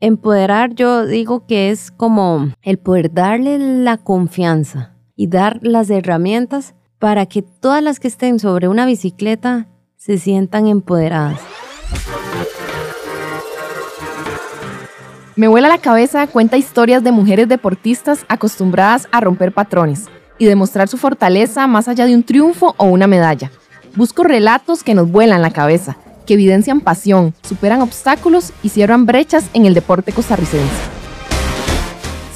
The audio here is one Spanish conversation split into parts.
Empoderar yo digo que es como el poder darle la confianza y dar las herramientas para que todas las que estén sobre una bicicleta se sientan empoderadas. Me vuela la cabeza cuenta historias de mujeres deportistas acostumbradas a romper patrones y demostrar su fortaleza más allá de un triunfo o una medalla. Busco relatos que nos vuelan la cabeza que evidencian pasión, superan obstáculos y cierran brechas en el deporte costarricense.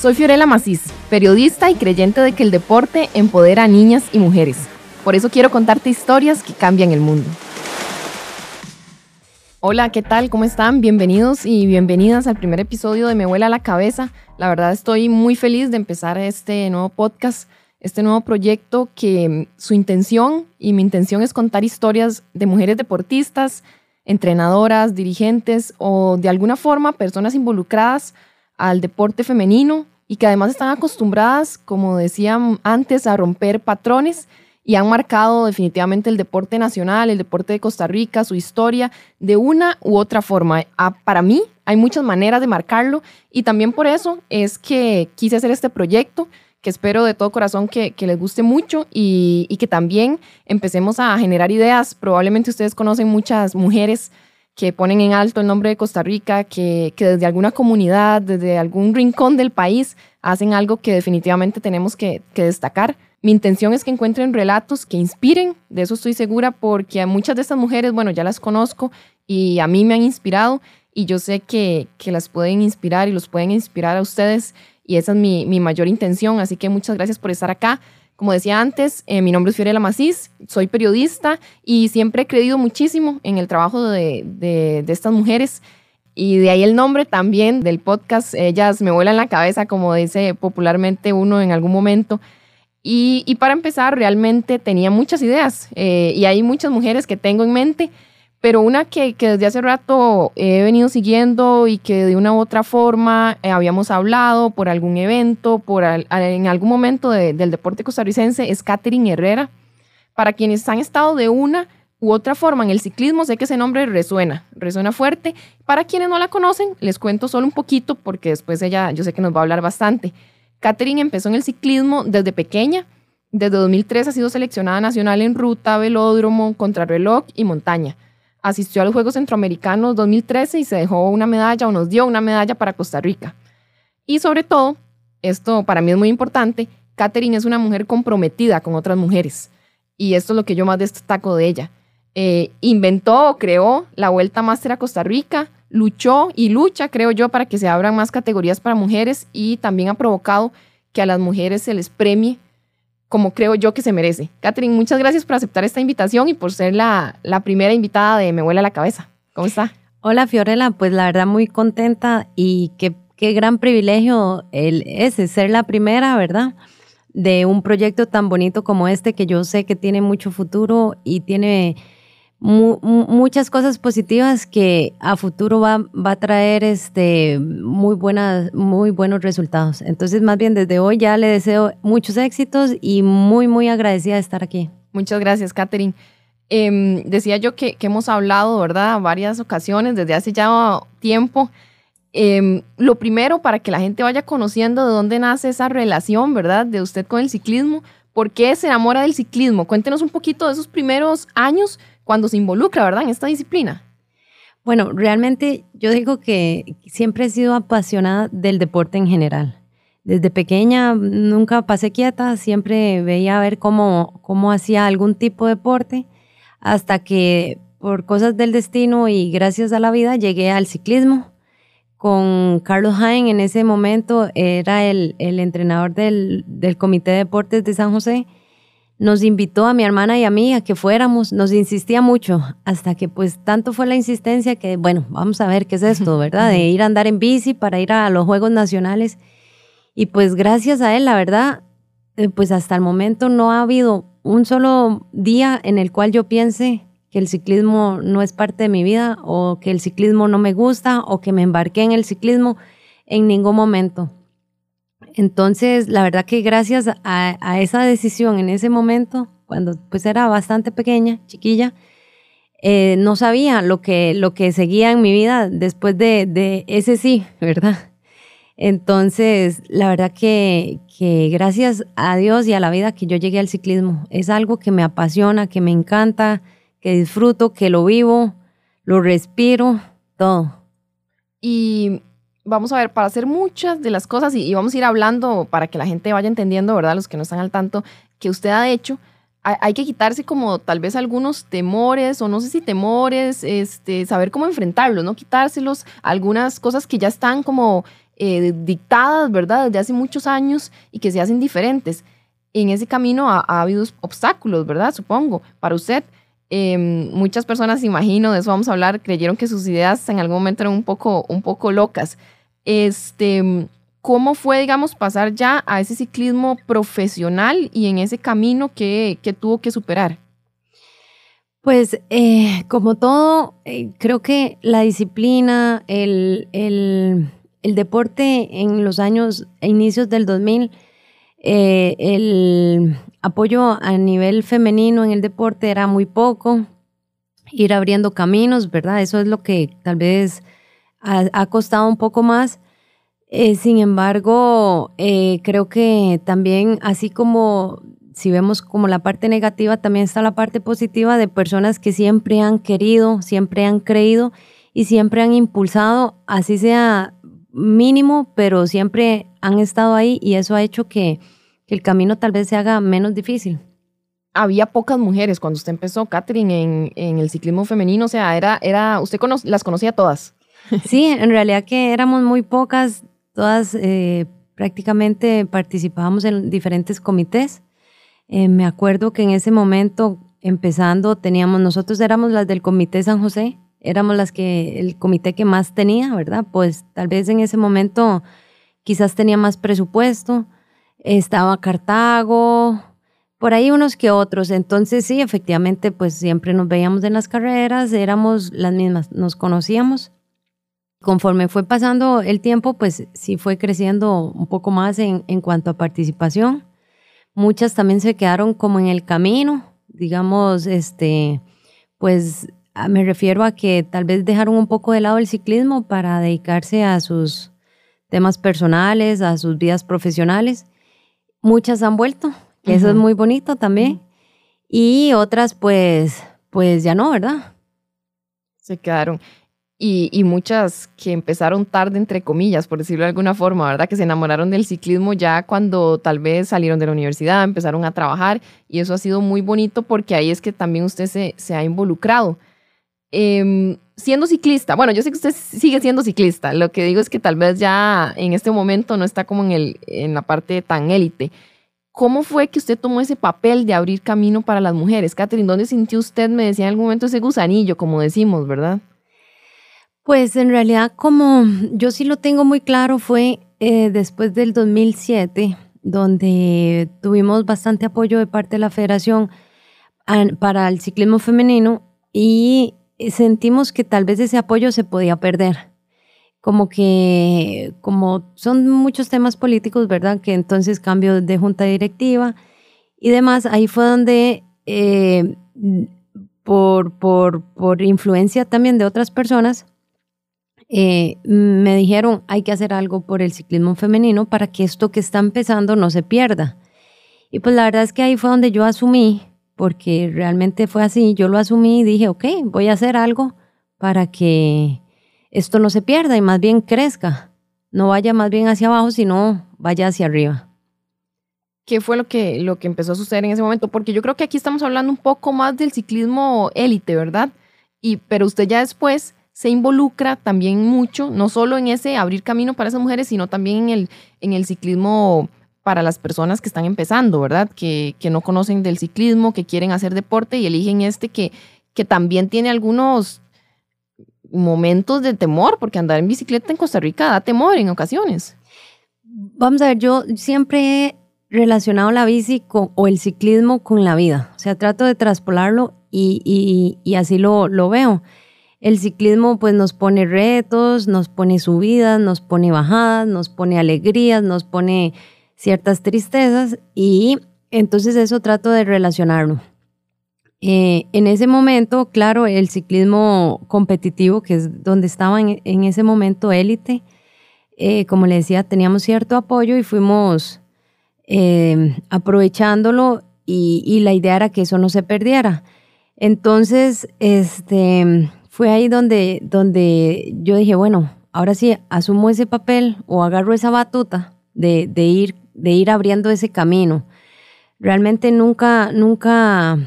Soy Fiorella Macís, periodista y creyente de que el deporte empodera a niñas y mujeres. Por eso quiero contarte historias que cambian el mundo. Hola, ¿qué tal? ¿Cómo están? Bienvenidos y bienvenidas al primer episodio de Me vuela la cabeza. La verdad estoy muy feliz de empezar este nuevo podcast, este nuevo proyecto que su intención y mi intención es contar historias de mujeres deportistas, entrenadoras, dirigentes o de alguna forma personas involucradas al deporte femenino y que además están acostumbradas, como decía antes, a romper patrones y han marcado definitivamente el deporte nacional, el deporte de Costa Rica, su historia, de una u otra forma. Ah, para mí hay muchas maneras de marcarlo y también por eso es que quise hacer este proyecto que espero de todo corazón que, les guste mucho y, que también empecemos a generar ideas. Probablemente ustedes conocen muchas mujeres que ponen en alto el nombre de Costa Rica, que, desde alguna comunidad, desde algún rincón del país, hacen algo que definitivamente tenemos que, que destacar. Mi intención es que encuentren relatos que inspiren, de eso estoy segura, porque a muchas de estas mujeres, bueno, ya las conozco y a mí me han inspirado y yo sé que, que las pueden inspirar y los pueden inspirar a ustedes y esa es mi, mayor intención. Así que muchas gracias por estar acá. Como decía antes, eh, mi nombre es Fiorella Macís, soy periodista y siempre he creído muchísimo en el trabajo de, estas mujeres. Y de ahí el nombre también del podcast, ellas me vuelan la cabeza, como dice popularmente uno en algún momento. Y, para empezar, realmente tenía muchas ideas eh, y hay muchas mujeres que tengo en mente pero una que, desde hace rato he venido siguiendo y que de una u otra forma eh, habíamos hablado por algún evento, por en algún momento del deporte costarricense, es Catherine Herrera. Para quienes han estado de una u otra forma en el ciclismo, sé que ese nombre resuena, resuena fuerte. Para quienes no la conocen, les cuento solo un poquito porque después ella, yo sé que nos va a hablar bastante. Catherine empezó en el ciclismo desde pequeña. Desde 2003 ha sido seleccionada nacional en ruta, velódromo, contrarreloj y montaña asistió a los Juegos Centroamericanos 2013 y se dejó una medalla o nos dio una medalla para Costa Rica. Y sobre todo, esto para mí es muy importante, Catherine es una mujer comprometida con otras mujeres. Y esto es lo que yo más destaco de ella. Eh, inventó creó la Vuelta Máster a Costa Rica, luchó y lucha, creo yo, para que se abran más categorías para mujeres y también ha provocado que a las mujeres se les premie como creo yo que se merece. Catherine, muchas gracias por aceptar esta invitación y por ser la, primera invitada de Me Vuela la Cabeza. ¿Cómo está? Hola Fiorella, pues la verdad muy contenta y qué, qué gran privilegio el, ese, ser la primera, ¿verdad? De un proyecto tan bonito como este que yo sé que tiene mucho futuro y tiene muchas cosas positivas que a futuro va, va, a traer este, muy, buenas, muy buenos resultados. Entonces, más bien desde hoy ya le deseo muchos éxitos y muy, muy agradecida de estar aquí. Muchas gracias, Catherine. Em, decía yo que, hemos hablado, ¿verdad?, varias ocasiones desde hace ya tiempo. Em, lo primero, para que la gente vaya conociendo de dónde nace esa relación, ¿verdad?, de usted con el ciclismo. ¿Por qué se enamora del ciclismo? Cuéntenos un poquito de esos primeros años cuando se involucra, ¿verdad?, en esta disciplina. Bueno, realmente yo digo que siempre he sido apasionada del deporte en general. Desde pequeña nunca pasé quieta, siempre veía a ver cómo, cómo hacía algún tipo de deporte, hasta que por cosas del destino y gracias a la vida llegué al ciclismo. Con Carlos Jaén en ese momento era el, el entrenador del, del Comité de Deportes de San José nos invitó a mi hermana y a mí a que fuéramos, nos insistía mucho, hasta que pues tanto fue la insistencia que, bueno, vamos a ver qué es esto, ¿verdad? De ir a andar en bici para ir a los Juegos Nacionales. Y pues gracias a él, la verdad, eh, pues hasta el momento no ha habido un solo día en el cual yo piense que el ciclismo no es parte de mi vida o que el ciclismo no me gusta o que me embarqué en el ciclismo en ningún momento. Entonces, la verdad que gracias a, esa decisión en ese momento, cuando pues era bastante pequeña, chiquilla, eh, no sabía lo que, lo que seguía en mi vida después de, de ese sí, ¿verdad? Entonces, la verdad que, que, gracias a Dios y a la vida que yo llegué al ciclismo. Es algo que me apasiona, que me encanta, que disfruto, que lo vivo, lo respiro, todo. Y vamos a ver, para hacer muchas de las cosas, y, vamos a ir hablando para que la gente vaya entendiendo, ¿verdad? Los que no están al tanto, que usted ha hecho, hay que quitarse como tal vez algunos temores o no sé si temores, este, saber cómo enfrentarlos, no quitárselos, algunas cosas que ya están como eh, dictadas, ¿verdad? Desde hace muchos años y que se hacen diferentes. En ese camino ha, habido obstáculos, ¿verdad? Supongo, para usted. Em, muchas personas, imagino, de eso vamos a hablar, creyeron que sus ideas en algún momento eran un poco, un poco locas. Este, ¿Cómo fue, digamos, pasar ya a ese ciclismo profesional y en ese camino que, tuvo que superar? Pues eh, como todo, eh, creo que la disciplina, el, deporte en los años, inicios del 2000, eh, el apoyo a nivel femenino en el deporte era muy poco, ir abriendo caminos, ¿verdad? Eso es lo que tal vez ha costado un poco más. Eh, sin embargo, eh, creo que también, así como si vemos como la parte negativa, también está la parte positiva de personas que siempre han querido, siempre han creído y siempre han impulsado, así sea mínimo, pero siempre han estado ahí y eso ha hecho que, el camino tal vez se haga menos difícil. Había pocas mujeres cuando usted empezó, Catherine, en, el ciclismo femenino, o sea, era, era usted las conocía todas. Sí, en realidad que éramos muy pocas, todas eh, prácticamente participábamos en diferentes comités. Eh, me acuerdo que en ese momento, empezando, teníamos, nosotros éramos las del Comité San José, éramos las que, el comité que más tenía, ¿verdad? Pues tal vez en ese momento quizás tenía más presupuesto, estaba Cartago, por ahí unos que otros. Entonces sí, efectivamente, pues siempre nos veíamos en las carreras, éramos las mismas, nos conocíamos conforme fue pasando el tiempo, pues sí fue creciendo un poco más en, en, cuanto a participación. Muchas también se quedaron como en el camino, digamos, este, pues me refiero a que tal vez dejaron un poco de lado el ciclismo para dedicarse a sus temas personales, a sus vidas profesionales. Muchas han vuelto, que eso es muy bonito también. Y otras, pues, pues ya no, ¿verdad? Se quedaron y, muchas que empezaron tarde, entre comillas, por decirlo de alguna forma, ¿verdad? Que se enamoraron del ciclismo ya cuando tal vez salieron de la universidad, empezaron a trabajar y eso ha sido muy bonito porque ahí es que también usted se, se ha involucrado. Em, siendo ciclista, bueno, yo sé que usted sigue siendo ciclista, lo que digo es que tal vez ya en este momento no está como en, el, en la parte tan élite. ¿Cómo fue que usted tomó ese papel de abrir camino para las mujeres? Catherine, ¿dónde sintió usted, me decía en algún momento, ese gusanillo, como decimos, verdad? Pues en realidad como yo sí lo tengo muy claro fue eh, después del 2007, donde tuvimos bastante apoyo de parte de la federación para el ciclismo femenino y sentimos que tal vez ese apoyo se podía perder. Como que, como son muchos temas políticos, ¿verdad? Que entonces cambio de junta directiva y demás, ahí fue donde eh, por, por, por influencia también de otras personas, eh, me dijeron hay que hacer algo por el ciclismo femenino para que esto que está empezando no se pierda. Y pues la verdad es que ahí fue donde yo asumí, porque realmente fue así, yo lo asumí y dije, ok, voy a hacer algo para que esto no se pierda y más bien crezca, no vaya más bien hacia abajo, sino vaya hacia arriba. ¿Qué fue lo que, lo que empezó a suceder en ese momento? Porque yo creo que aquí estamos hablando un poco más del ciclismo élite, ¿verdad? Y, pero usted ya después se involucra también mucho, no solo en ese abrir camino para esas mujeres, sino también en el, en el ciclismo para las personas que están empezando, ¿verdad? Que, que no conocen del ciclismo, que quieren hacer deporte y eligen este que, que también tiene algunos momentos de temor, porque andar en bicicleta en Costa Rica da temor en ocasiones. Vamos a ver, yo siempre he relacionado la bici o el ciclismo con la vida, o sea, trato de traspolarlo y, y, y así lo, lo veo. El ciclismo pues nos pone retos, nos pone subidas, nos pone bajadas, nos pone alegrías, nos pone ciertas tristezas y entonces eso trato de relacionarlo. Eh, en ese momento, claro, el ciclismo competitivo, que es donde estaba en, ese momento élite, eh, como le decía, teníamos cierto apoyo y fuimos eh, aprovechándolo y, la idea era que eso no se perdiera. Entonces, este, fue ahí donde, donde yo dije, bueno, ahora sí, asumo ese papel o agarro esa batuta de, de, ir, de ir abriendo ese camino. Realmente nunca, nunca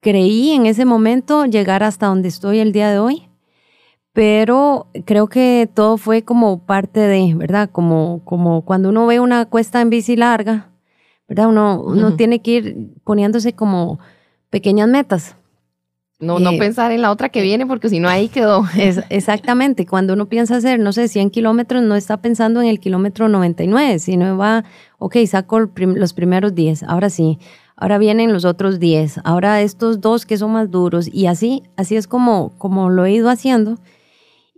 creí en ese momento llegar hasta donde estoy el día de hoy, pero creo que todo fue como parte de, ¿verdad? Como, como cuando uno ve una cuesta en bici larga, ¿verdad? Uno, uno tiene que ir poniéndose como pequeñas metas. No, no eh, pensar en la otra que viene porque si no ahí quedó. Es, exactamente, cuando uno piensa hacer, no sé, 100 kilómetros, no está pensando en el kilómetro 99, sino va, ok, saco los primeros 10, ahora sí, ahora vienen los otros 10, ahora estos dos que son más duros y así, así es como, como lo he ido haciendo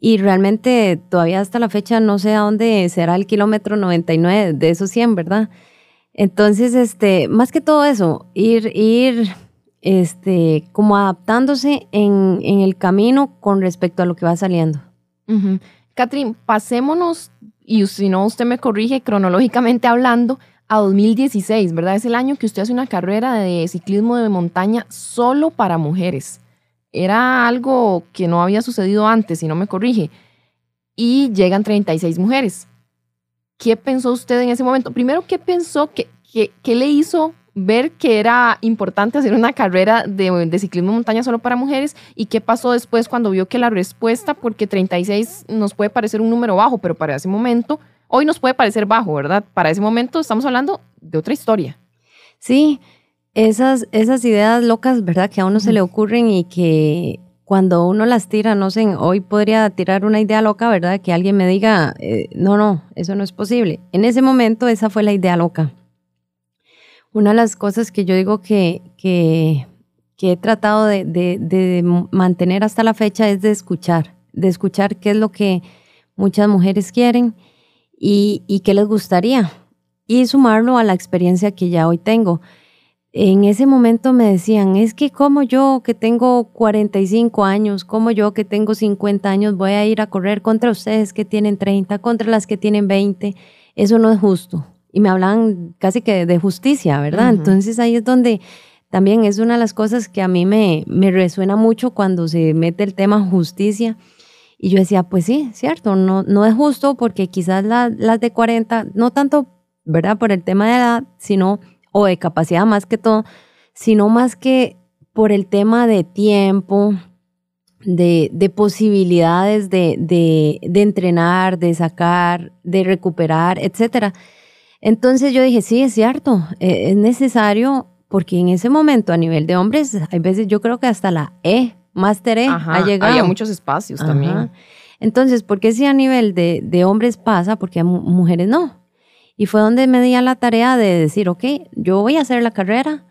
y realmente todavía hasta la fecha no sé a dónde será el kilómetro 99 de esos 100, ¿verdad? Entonces, este, más que todo eso, ir, ir, este, como adaptándose en, el camino con respecto a lo que va saliendo. Catherine, pasémonos, y si no usted me corrige cronológicamente hablando, a 2016, ¿verdad? Es el año que usted hace una carrera de ciclismo de montaña solo para mujeres. Era algo que no había sucedido antes, si no me corrige. Y llegan 36 mujeres. ¿Qué pensó usted en ese momento? Primero, ¿qué pensó? ¿Qué, qué, le hizo ver que era importante hacer una carrera de, de, ciclismo de montaña solo para mujeres y qué pasó después cuando vio que la respuesta, porque 36 nos puede parecer un número bajo, pero para ese momento hoy nos puede parecer bajo, ¿verdad? Para ese momento estamos hablando de otra historia. Sí, esas, esas ideas locas, ¿verdad? Que a uno se le ocurren y que cuando uno las tira, no sé, hoy podría tirar una idea loca, ¿verdad? Que alguien me diga, eh, no, no, eso no es posible. En ese momento esa fue la idea loca. Una de las cosas que yo digo que, que, he tratado de, mantener hasta la fecha es de escuchar, de escuchar qué es lo que muchas mujeres quieren y, qué les gustaría y sumarlo a la experiencia que ya hoy tengo. En ese momento me decían, es que como yo que tengo 45 años, como yo que tengo 50 años voy a ir a correr contra ustedes que tienen 30, contra las que tienen 20, eso no es justo. Y me hablan casi que de justicia, ¿verdad? Entonces ahí es donde también es una de las cosas que a mí me, me resuena mucho cuando se mete el tema justicia y yo decía, pues sí, cierto, no, no es justo porque quizás las de 40, no tanto, ¿verdad? Por el tema de edad, sino, o de capacidad más que todo, sino más que por el tema de tiempo, de, de posibilidades de, de, de, entrenar, de sacar, de recuperar, etc. Entonces yo dije, sí, es cierto, e, es necesario porque en ese momento a nivel de hombres, hay veces yo creo que hasta la E Máster E ha llegado. Había muchos espacios también. Entonces, ¿por qué si a nivel de, de hombres pasa? Porque a mujeres no. Y fue donde me di a la tarea de decir, ok, yo voy a hacer la carrera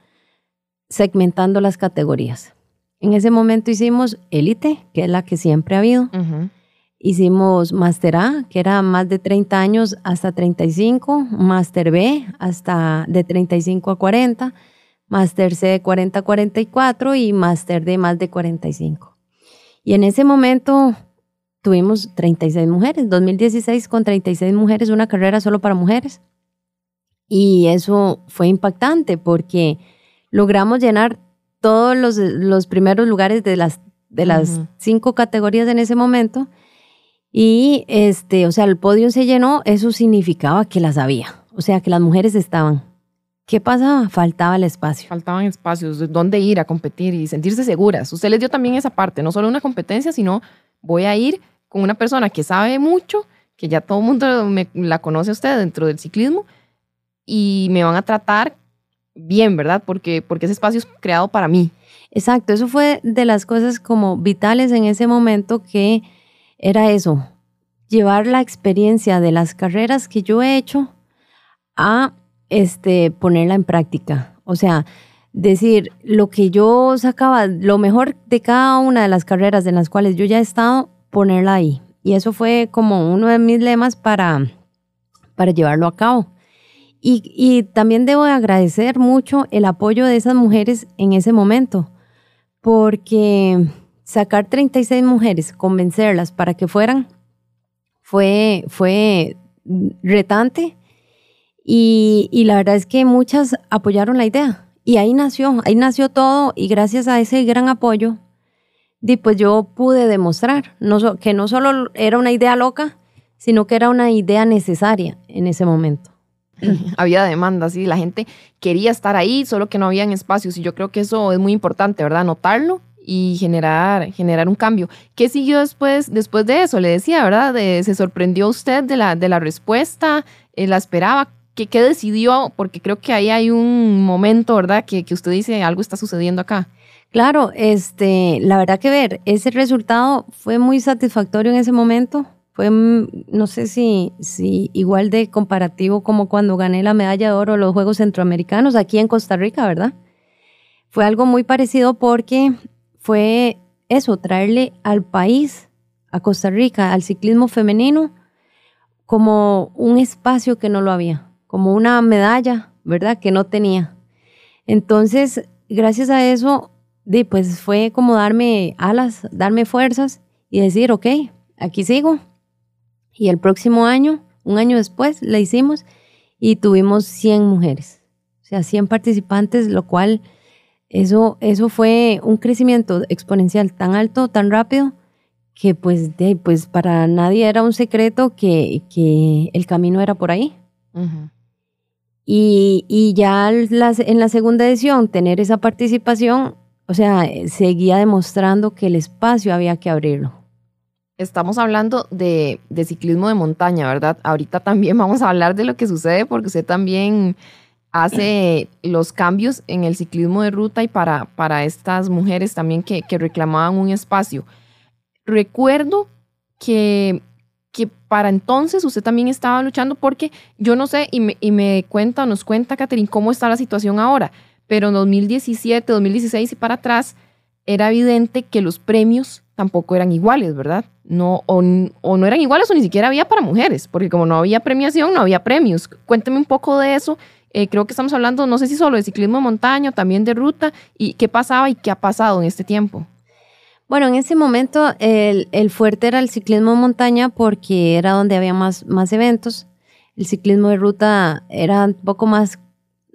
segmentando las categorías. En ese momento hicimos élite, que es la que siempre ha habido. Hicimos Master A, que era más de 30 años hasta 35, Master B hasta de 35 a 40 Máster C de 40 a 44 y Máster de más de 45. Y en ese momento tuvimos 36 mujeres, 2016 con 36 mujeres, una carrera solo para mujeres. Y eso fue impactante porque logramos llenar todos los, los primeros lugares de las, de las cinco categorías en ese momento. Y este, o sea, el podio se llenó, eso significaba que las había, o sea, que las mujeres estaban. ¿Qué pasaba? Faltaba el espacio. Faltaban espacios, de dónde ir a competir y sentirse seguras. Usted les dio también esa parte, no solo una competencia, sino voy a ir con una persona que sabe mucho, que ya todo el mundo me, la conoce a usted dentro del ciclismo y me van a tratar bien, ¿verdad? Porque, porque ese espacio es creado para mí. Exacto, eso fue de las cosas como vitales en ese momento que era eso, llevar la experiencia de las carreras que yo he hecho a este, ponerla en práctica. O sea, decir, lo que yo sacaba, lo mejor de cada una de las carreras en las cuales yo ya he estado, ponerla ahí. Y eso fue como uno de mis lemas para, para llevarlo a cabo. Y, y también debo agradecer mucho el apoyo de esas mujeres en ese momento, porque sacar 36 mujeres, convencerlas para que fueran, fue, fue retante y, la verdad es que muchas apoyaron la idea y ahí nació, ahí nació todo y gracias a ese gran apoyo, pues yo pude demostrar que no solo era una idea loca, sino que era una idea necesaria en ese momento. Había demanda, sí, la gente quería estar ahí, solo que no habían espacios y yo creo que eso es muy importante, ¿verdad? Notarlo y generar, generar un cambio. ¿Qué siguió después, después de eso? Le decía, ¿verdad? ¿Se sorprendió usted de la, de la respuesta? Eh, ¿La esperaba? ¿Qué, ¿Qué, decidió? Porque creo que ahí hay un momento, ¿verdad? Que, que usted dice, algo está sucediendo acá. Claro, este, la verdad que ver, ese resultado fue muy satisfactorio en ese momento. Fue, mm, no sé si, si igual de comparativo como cuando gané la medalla de oro en los Juegos Centroamericanos aquí en Costa Rica, ¿verdad? Fue algo muy parecido porque fue eso, traerle al país, a Costa Rica, al ciclismo femenino, como un espacio que no lo había, como una medalla, ¿verdad? Que no tenía. Entonces, gracias a eso, pues fue como darme alas, darme fuerzas y decir, ok, aquí sigo. Y el próximo año, un año después, la hicimos y tuvimos 100 mujeres, o sea, 100 participantes, lo cual eso, eso fue un crecimiento exponencial tan alto, tan rápido, que pues, de, pues para nadie era un secreto que, que el camino era por ahí. y, y, ya las, en la segunda edición, tener esa participación, o sea, seguía demostrando que el espacio había que abrirlo. Estamos hablando de, de ciclismo de montaña, ¿verdad? Ahorita también vamos a hablar de lo que sucede porque usted también hace los cambios en el ciclismo de ruta y para, para estas mujeres también que, reclamaban un espacio. Recuerdo que, que para entonces usted también estaba luchando porque yo no sé, y me, y me cuenta, nos cuenta, Catherine, cómo está la situación ahora, pero en 2017, 2016 y para atrás, era evidente que los premios tampoco eran iguales, ¿verdad? No, o, o, no eran iguales o ni siquiera había para mujeres, porque como no había premiación, no había premios. Cuénteme un poco de eso eh, creo que estamos hablando, no sé si solo de ciclismo de montaña, también de ruta, y qué pasaba y qué ha pasado en este tiempo. Bueno, en ese momento el, el fuerte era el ciclismo de montaña porque era donde había más, más eventos. El ciclismo de ruta era un poco más,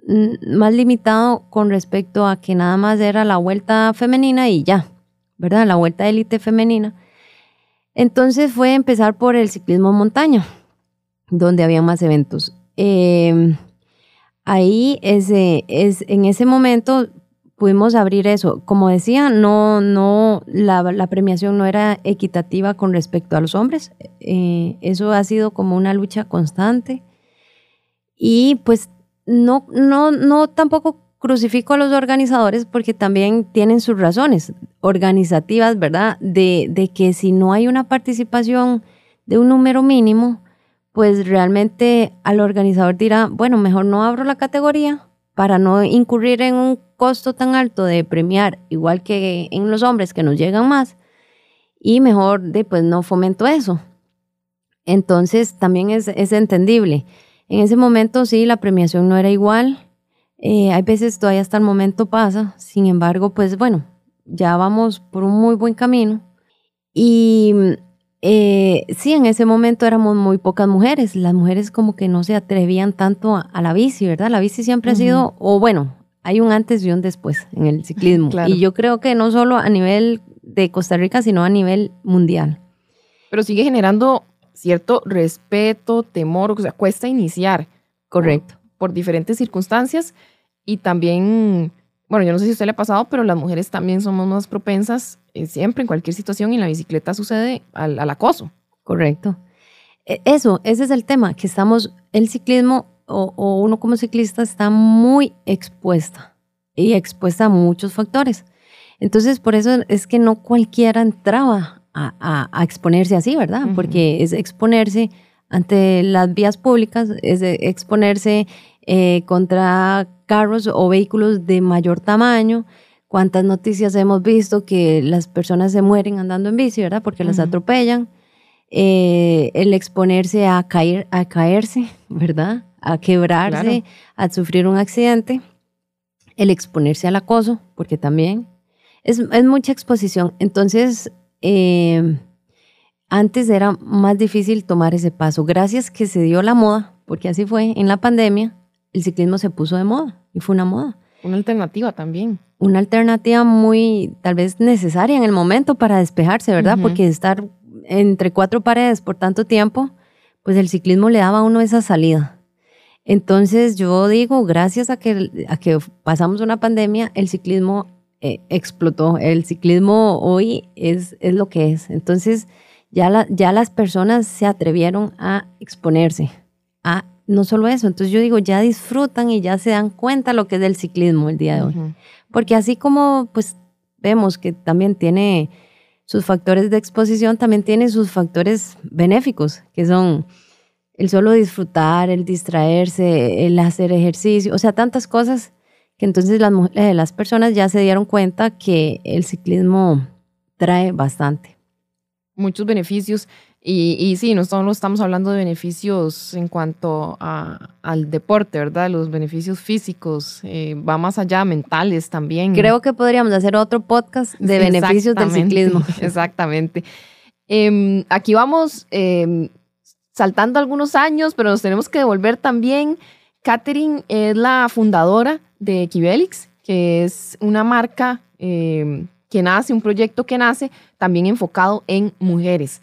mm, más limitado con respecto a que nada más era la vuelta femenina y ya, ¿verdad? La vuelta élite femenina. Entonces fue empezar por el ciclismo montaña, donde había más eventos. Eh, ahí es, en ese momento pudimos abrir eso. Como decía, no, no, la, premiación no era equitativa con respecto a los hombres. Eh, eso ha sido como una lucha constante. Y pues no, no, no tampoco crucifico a los organizadores porque también tienen sus razones organizativas, ¿verdad? De que si no hay una participación de un número mínimo, pues realmente al organizador dirá, bueno, mejor no abro la categoría para no incurrir en un costo tan alto de premiar, igual que en los hombres que nos llegan más, y mejor de, pues no fomento eso. Entonces también es, entendible. En ese momento sí, la premiación no era igual. Eh, hay veces todavía hasta el momento pasa. Sin embargo, pues bueno, ya vamos por un muy buen camino. Y eh, sí, en ese momento éramos muy pocas mujeres. Las mujeres como que no se atrevían tanto a, la bici, ¿verdad? La bici siempre ha sido, o bueno, hay un antes y un después en el ciclismo. Y yo creo que no solo a nivel de Costa Rica, sino a nivel mundial. Pero sigue generando cierto respeto, temor, o sea, cuesta iniciar. Correcto. por diferentes circunstancias y también bueno, yo no sé si a usted le ha pasado, pero las mujeres también somos más propensas eh, siempre, en cualquier situación, y en la bicicleta sucede al, acoso. Correcto. E, eso, ese es el tema, que estamos, el ciclismo o, uno como ciclista está muy expuesta y expuesta a muchos factores. Entonces, por eso es que no cualquiera entraba a, exponerse así, ¿verdad? Porque es exponerse ante las vías públicas, es exponerse eh, contra carros o vehículos de mayor tamaño. Cuántas noticias hemos visto que las personas se mueren andando en bici, ¿verdad? Porque las atropellan. Eh, el exponerse a, caer, a caerse, ¿verdad? A quebrarse, a sufrir un accidente. El exponerse al acoso, porque también Es, es mucha exposición. Entonces, eh, antes era más difícil tomar ese paso. Gracias que se dio la moda, porque así fue, en la pandemia, el ciclismo se puso de moda y fue una moda. Una alternativa también. Una alternativa muy, tal vez necesaria en el momento para despejarse, ¿verdad? Porque estar entre cuatro paredes por tanto tiempo, pues el ciclismo le daba a uno esa salida. Entonces yo digo, gracias a que, a que pasamos una pandemia, el ciclismo eh, explotó. El ciclismo hoy es, es lo que es. Entonces ya, ya las personas se atrevieron a exponerse, a no solo eso, entonces yo digo, ya disfrutan y ya se dan cuenta lo que es el ciclismo el día de hoy. Porque así como pues vemos que también tiene sus factores de exposición, también tiene sus factores benéficos, que son el solo disfrutar, el distraerse, el hacer ejercicio, o sea, tantas cosas que entonces las, eh, las personas ya se dieron cuenta que el ciclismo trae bastante. Muchos beneficios. Y, y sí, no solo estamos hablando de beneficios en cuanto a, al deporte, ¿verdad? Los beneficios físicos, eh, va más allá, mentales también. Creo que podríamos hacer otro podcast de beneficios del ciclismo. Exactamente. Em, aquí vamos em, saltando algunos años, pero nos tenemos que devolver también. Catherine es la fundadora de Equibelix, que es una marca em, que nace, un proyecto que nace también enfocado en mujeres.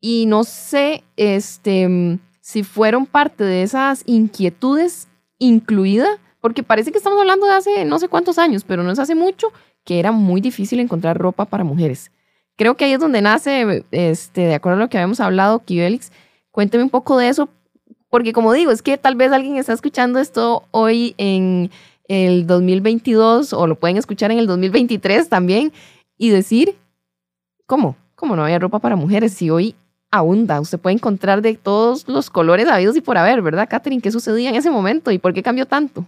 Y no sé este, si fueron parte de esas inquietudes incluida, porque parece que estamos hablando de hace no sé cuántos años, pero no es hace mucho, que era muy difícil encontrar ropa para mujeres. Creo que ahí es donde nace, este, de acuerdo a lo que habíamos hablado, Kibelix. Cuénteme un poco de eso, porque como digo, es que tal vez alguien está escuchando esto hoy en el 2022 o lo pueden escuchar en el 2023 también y decir, ¿cómo? ¿Cómo no había ropa para mujeres si hoy abunda. Usted puede encontrar de todos los colores habidos y por haber, ¿verdad, Catherine? ¿Qué sucedía en ese momento y por qué cambió tanto?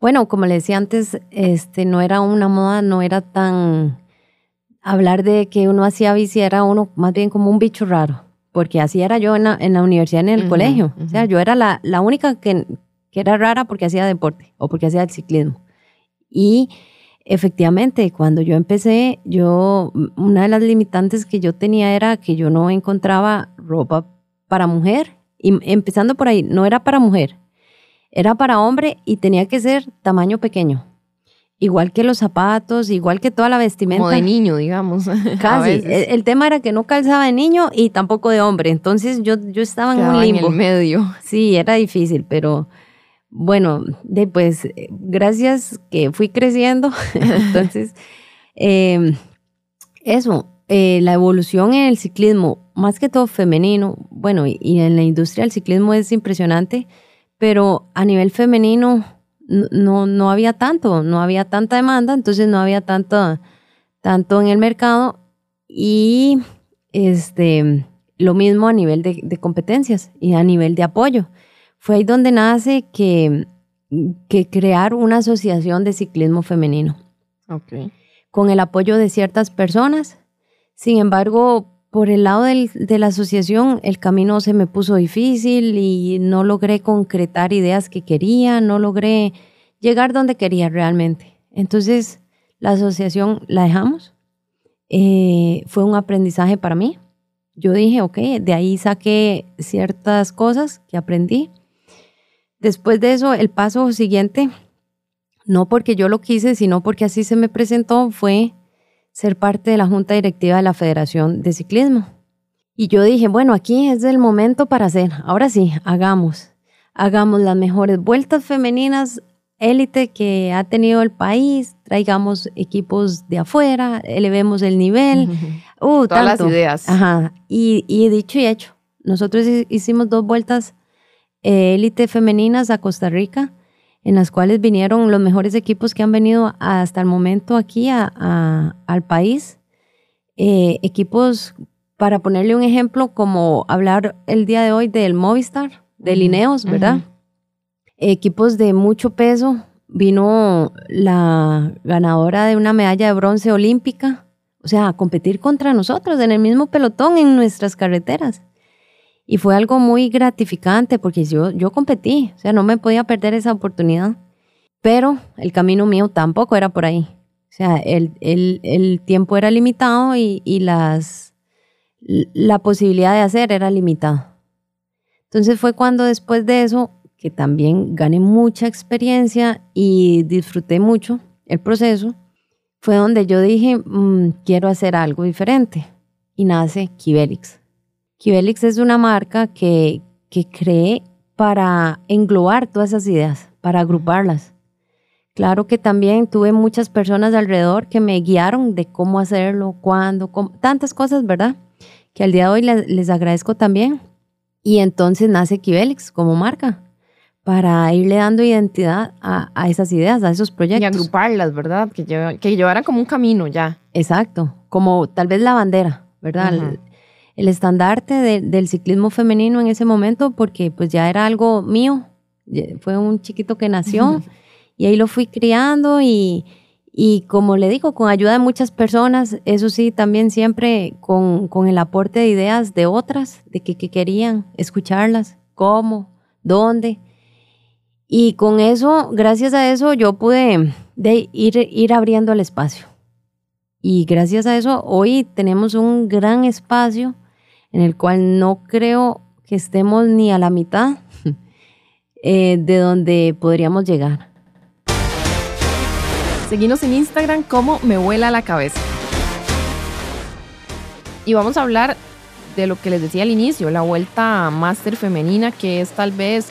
Bueno, como le decía antes, este, no era una moda, no era tan... Hablar de que uno hacía bici era uno más bien como un bicho raro, porque así era yo en la, en la universidad, en el colegio. O sea, yo era la, la única que, que era rara porque hacía deporte o porque hacía el ciclismo. Y efectivamente, cuando yo empecé, yo, una de las limitantes que yo tenía era que yo no encontraba ropa para mujer. Y empezando por ahí, no era para mujer, era para hombre y tenía que ser tamaño pequeño. Igual que los zapatos, igual que toda la vestimenta. Como de niño, digamos. Casi. El, tema era que no calzaba de niño y tampoco de hombre. Entonces yo, yo estaba en un limbo. En el medio. Sí, era difícil, pero bueno, pues gracias que fui creciendo, entonces, em, eso, eh, la evolución en el ciclismo, más que todo femenino, bueno, y, en la industria del ciclismo es impresionante, pero a nivel femenino no, no había tanto, no había tanta demanda, entonces no había tanto, tanto en el mercado y este, lo mismo a nivel de competencias y a nivel de apoyo. Fue ahí donde nace que, que crear una asociación de ciclismo femenino. Con el apoyo de ciertas personas. Sin embargo, por el lado de la asociación, el camino se me puso difícil y no logré concretar ideas que quería, no logré llegar donde quería realmente. Entonces, la asociación la dejamos. Eh, fue un aprendizaje para mí. Yo dije, ok, de ahí saqué ciertas cosas que aprendí Después de eso, el paso siguiente, no porque yo lo quise, sino porque así se me presentó, fue ser parte de la junta directiva de la Federación de Ciclismo. Y yo dije, bueno, aquí es el momento para hacer. Ahora sí, hagamos. Hagamos las mejores vueltas femeninas élite que ha tenido el país, traigamos equipos de afuera, elevemos el nivel. Uh, Todas las ideas. Ajá. Y, y dicho y hecho, nosotros hicimos dos vueltas eh, élite femeninas a Costa Rica, en las cuales vinieron los mejores equipos que han venido hasta el momento aquí al país. Eh, equipos, para ponerle un ejemplo, como hablar el día de hoy del Movistar, de Lineos, ¿verdad? Equipos de mucho peso. Vino la ganadora de una medalla de bronce olímpica, o sea, a competir contra nosotros en el mismo pelotón en nuestras carreteras. Y fue algo muy gratificante porque yo, yo competí, o sea, no me podía perder esa oportunidad. Pero el camino mío tampoco era por ahí. O sea, el, el, el tiempo era limitado y, y, las, la posibilidad de hacer era limitada. Entonces fue cuando después de eso, que también gané mucha experiencia y disfruté mucho el proceso, fue donde yo dije, mmm, quiero hacer algo diferente. Y nace Kibelix. Kibelix es una marca que, que creé para englobar todas esas ideas, para agruparlas. Claro que también tuve muchas personas alrededor que me guiaron de cómo hacerlo, cuándo, tantas cosas, ¿verdad? Que al día de hoy les, les agradezco también. Y entonces nace Kibelix como marca para irle dando identidad a, a, esas ideas, a esos proyectos. Y agruparlas, ¿verdad? Que, que llevaran como un camino ya. Exacto, como tal vez la bandera, ¿verdad? Uh -huh. El, estandarte de, del ciclismo femenino en ese momento, porque pues ya era algo mío, fue un chiquito que nació uh -huh. y ahí lo fui criando y, y como le digo, con ayuda de muchas personas, eso sí, también siempre con, con el aporte de ideas de otras, de que, que querían escucharlas, cómo, dónde. Y con eso, gracias a eso, yo pude de ir, ir abriendo el espacio. Y gracias a eso, hoy tenemos un gran espacio en el cual no creo que estemos ni a la mitad eh, de donde podríamos llegar. Seguimos en Instagram como me vuela la cabeza. Y vamos a hablar de lo que les decía al inicio, la vuelta máster femenina, que es tal vez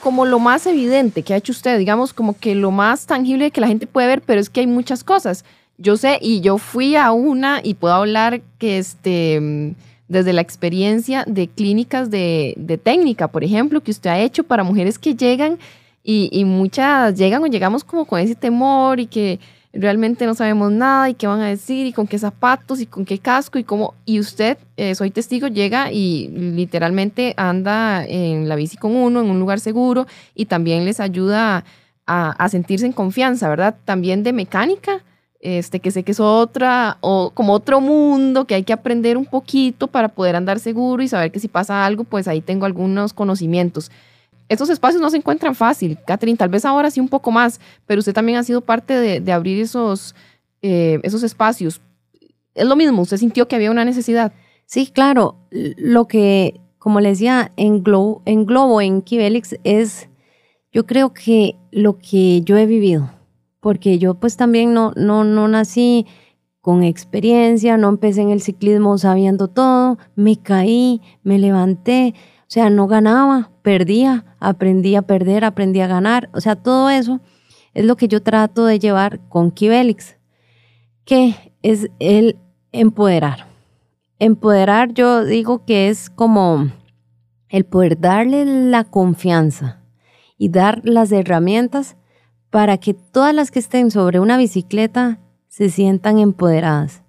como lo más evidente que ha hecho usted, digamos, como que lo más tangible que la gente puede ver, pero es que hay muchas cosas. Yo sé, y yo fui a una y puedo hablar que este, desde la experiencia de clínicas de, técnica, por ejemplo, que usted ha hecho para mujeres que llegan y, muchas llegan o llegamos como con ese temor y que realmente no sabemos nada y qué van a decir y con qué zapatos y con qué casco y cómo. Y usted, eh, soy testigo, llega y literalmente anda en la bici con uno, en un lugar seguro y también les ayuda a sentirse en confianza, ¿verdad? También de mecánica. Este, que sé que es otra, o como otro mundo que hay que aprender un poquito para poder andar seguro y saber que si pasa algo, pues ahí tengo algunos conocimientos. Estos espacios no se encuentran fácil, Catherine, tal vez ahora sí un poco más, pero usted también ha sido parte de, abrir esos, eh, esos espacios. Es lo mismo, usted sintió que había una necesidad. Sí, claro. Lo que, como le decía, en Globo, en, Globo, en Kibelix, es, yo creo que lo que yo he vivido, porque yo pues también no, no, no nací con experiencia, no empecé en el ciclismo sabiendo todo, me caí, me levanté, o sea, no ganaba, perdía, aprendí a perder, aprendí a ganar. O sea, todo eso es lo que yo trato de llevar con Kibelix, que es el empoderar. Empoderar yo digo que es como el poder darle la confianza y dar las herramientas para que todas las que estén sobre una bicicleta se sientan empoderadas.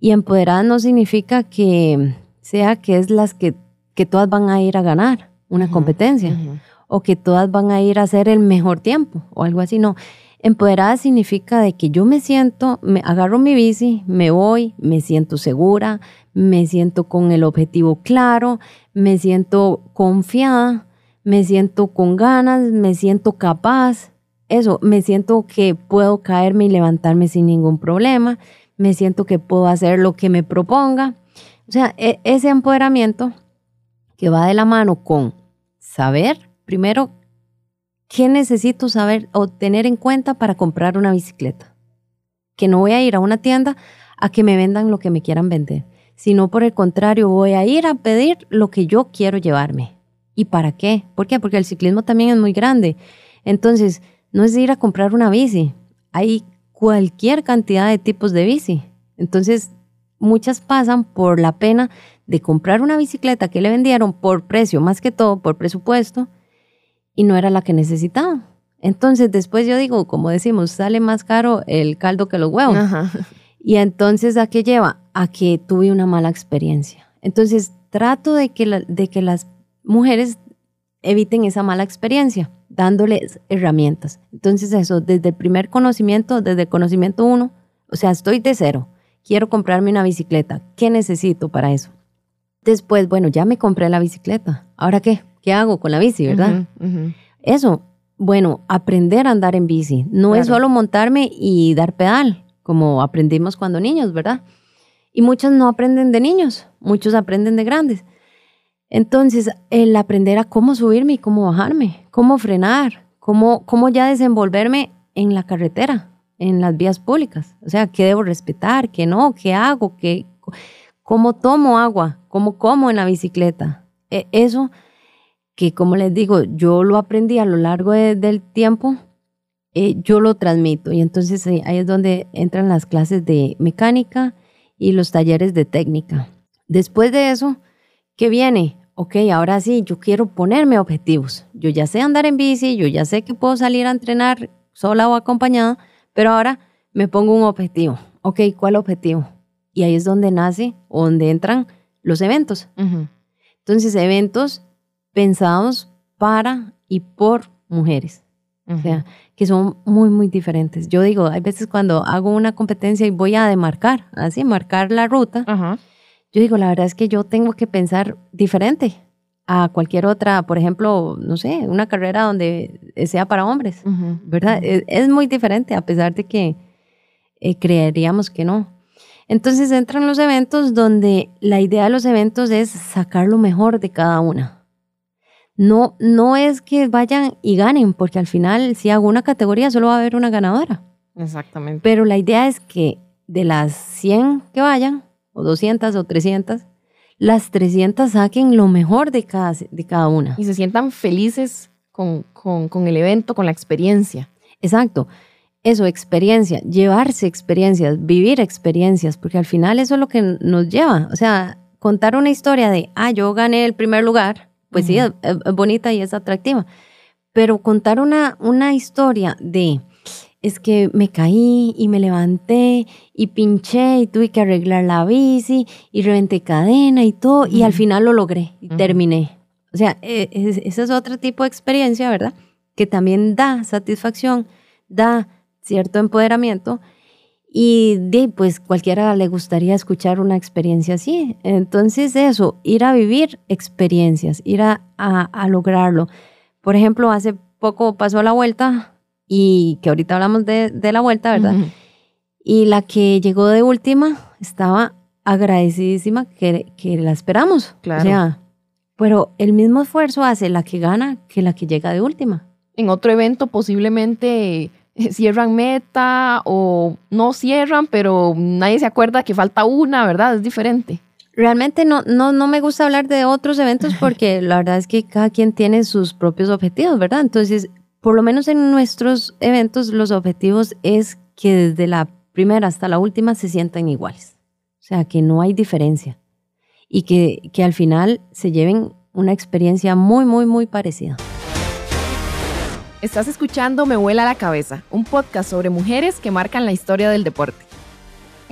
Y empoderadas no significa que sea que es las que, que todas van a ir a ganar una uh -huh, competencia uh -huh. o que todas van a ir a hacer el mejor tiempo o algo así, no. Empoderada significa de que yo me siento, me agarro mi bici, me voy, me siento segura, me siento con el objetivo claro, me siento confiada, me siento con ganas, me siento capaz. Eso, me siento que puedo caerme y levantarme sin ningún problema, me siento que puedo hacer lo que me proponga. O sea, e ese empoderamiento que va de la mano con saber, primero, qué necesito saber o tener en cuenta para comprar una bicicleta. Que no voy a ir a una tienda a que me vendan lo que me quieran vender, sino por el contrario, voy a ir a pedir lo que yo quiero llevarme. ¿Y para qué? ¿Por qué? Porque el ciclismo también es muy grande. Entonces, no es ir a comprar una bici, hay cualquier cantidad de tipos de bici. Entonces, muchas pasan por la pena de comprar una bicicleta que le vendieron por precio, más que todo por presupuesto, y no era la que necesitaba. Entonces, después yo digo, como decimos, sale más caro el caldo que los huevos. Ajá. Y entonces, ¿a qué lleva? A que tuve una mala experiencia. Entonces, trato de que, la, de que las mujeres eviten esa mala experiencia, dándoles herramientas. Entonces, eso, desde el primer conocimiento, desde el conocimiento uno, o sea, estoy de cero, quiero comprarme una bicicleta, ¿qué necesito para eso? Después, bueno, ya me compré la bicicleta, ¿ahora qué? ¿Qué hago con la bici, verdad? Uh -huh, uh -huh. Eso, bueno, aprender a andar en bici. No es solo montarme y dar pedal, como aprendimos cuando niños, ¿verdad? Y muchos no aprenden de niños, muchos aprenden de grandes. Entonces, el aprender a cómo subirme y cómo bajarme, cómo frenar, cómo, cómo ya desenvolverme en la carretera, en las vías públicas. O sea, qué debo respetar, qué no, qué hago, qué, cómo tomo agua, cómo como en la bicicleta. E, eso que como les digo, yo lo aprendí a lo largo del tiempo, eh, yo lo transmito. Y entonces ahí, es donde entran las clases de mecánica y los talleres de técnica. Después de eso, ¿qué viene? Ok, ahora sí, yo quiero ponerme objetivos. Yo ya sé andar en bici, yo ya sé que puedo salir a entrenar sola o acompañada, pero ahora me pongo un objetivo. Ok, ¿cuál objetivo? Y ahí es donde nace o donde entran los eventos. Entonces, eventos pensados para y por mujeres. O sea, que son muy, muy diferentes. Yo digo, hay veces cuando hago una competencia y voy a demarcar, así, marcar la ruta, yo digo, la verdad es que yo tengo que pensar diferente a cualquier otra, por ejemplo, no sé, una carrera donde sea para hombres, ¿verdad? Es, muy diferente, a pesar de que eh, creeríamos que no. Entonces entran los eventos donde la idea de los eventos es sacar lo mejor de cada una no, no es que vayan y ganen, porque al final si hago una categoría solo va a haber una ganadora. Exactamente. Pero la idea es que de las 100 que vayan, o 200 o 300, las 300 saquen lo mejor de cada, de cada una. Y se sientan felices con, con el evento, con la experiencia. Exacto. Eso, experiencia, llevarse experiencias, vivir experiencias, porque al final eso es lo que nos lleva. O sea, contar una historia de, ah, yo gané el primer lugar, pues sí, es, bonita y es atractiva. Pero contar una, una historia de, es que me caí y me levanté y pinché y tuve que arreglar la bici y reventé cadena y todo y al final lo logré y terminé. O sea, e, ese es otro tipo de experiencia, ¿verdad? Que también da satisfacción, da cierto empoderamiento y de, pues cualquiera le gustaría escuchar una experiencia así. Entonces eso, ir a vivir experiencias, ir a, a, lograrlo. Por ejemplo, hace poco pasó la vuelta y que ahorita hablamos de, de la vuelta, ¿verdad? Y la que llegó de última estaba agradecidísima que, que la esperamos. Claro. O sea, pero el mismo esfuerzo hace la que gana que la que llega de última. En otro evento posiblemente cierran meta o no cierran, pero nadie se acuerda que falta una, ¿verdad? Es diferente. Realmente no, no, no me gusta hablar de otros eventos porque la verdad es que cada quien tiene sus propios objetivos, ¿verdad? Entonces, por lo menos en nuestros eventos, los objetivos es que desde la primera hasta la última se sientan iguales. O sea, que no hay diferencia. Y que, que al final se lleven una experiencia muy, muy, muy parecida. Estás escuchando Me vuela la cabeza, un podcast sobre mujeres que marcan la historia del deporte.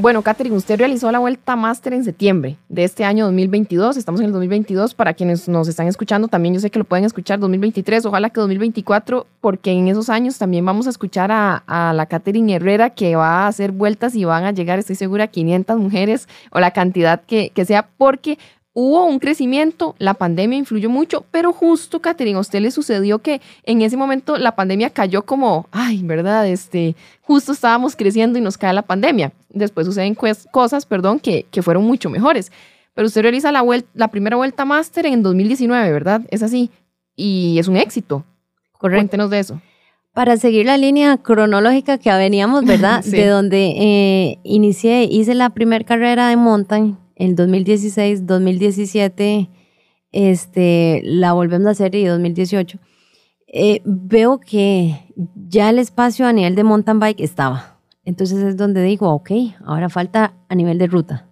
Bueno, Catherine, usted realizó la Vuelta Máster en septiembre de este año 2022. Estamos en el 2022. Para quienes nos están escuchando, también yo sé que lo pueden escuchar 2023, ojalá que 2024, porque en esos años también vamos a escuchar a, la Catherine Herrera que va a hacer vueltas y van a llegar, estoy segura, a 500 mujeres o la cantidad que, que sea, porque hubo un crecimiento, la pandemia influyó mucho, pero justo, Catherine, a usted le sucedió que en ese momento la pandemia cayó como, ay, ¿verdad? Este, justo estábamos creciendo y nos cae la pandemia. Después suceden cosas, perdón, que, que fueron mucho mejores. Pero usted realiza la, la primera vuelta máster en 2019, ¿verdad? Es así. Y es un éxito. Correcto. Cuéntenos de eso. Para seguir la línea cronológica que veníamos, ¿verdad? De donde eh, inicié, hice la primera carrera de mountain el 2016, 2017, este, la volvemos a hacer y 2018, eh, veo que ya el espacio a nivel de mountain bike estaba. Entonces es donde digo, ok, ahora falta a nivel de ruta.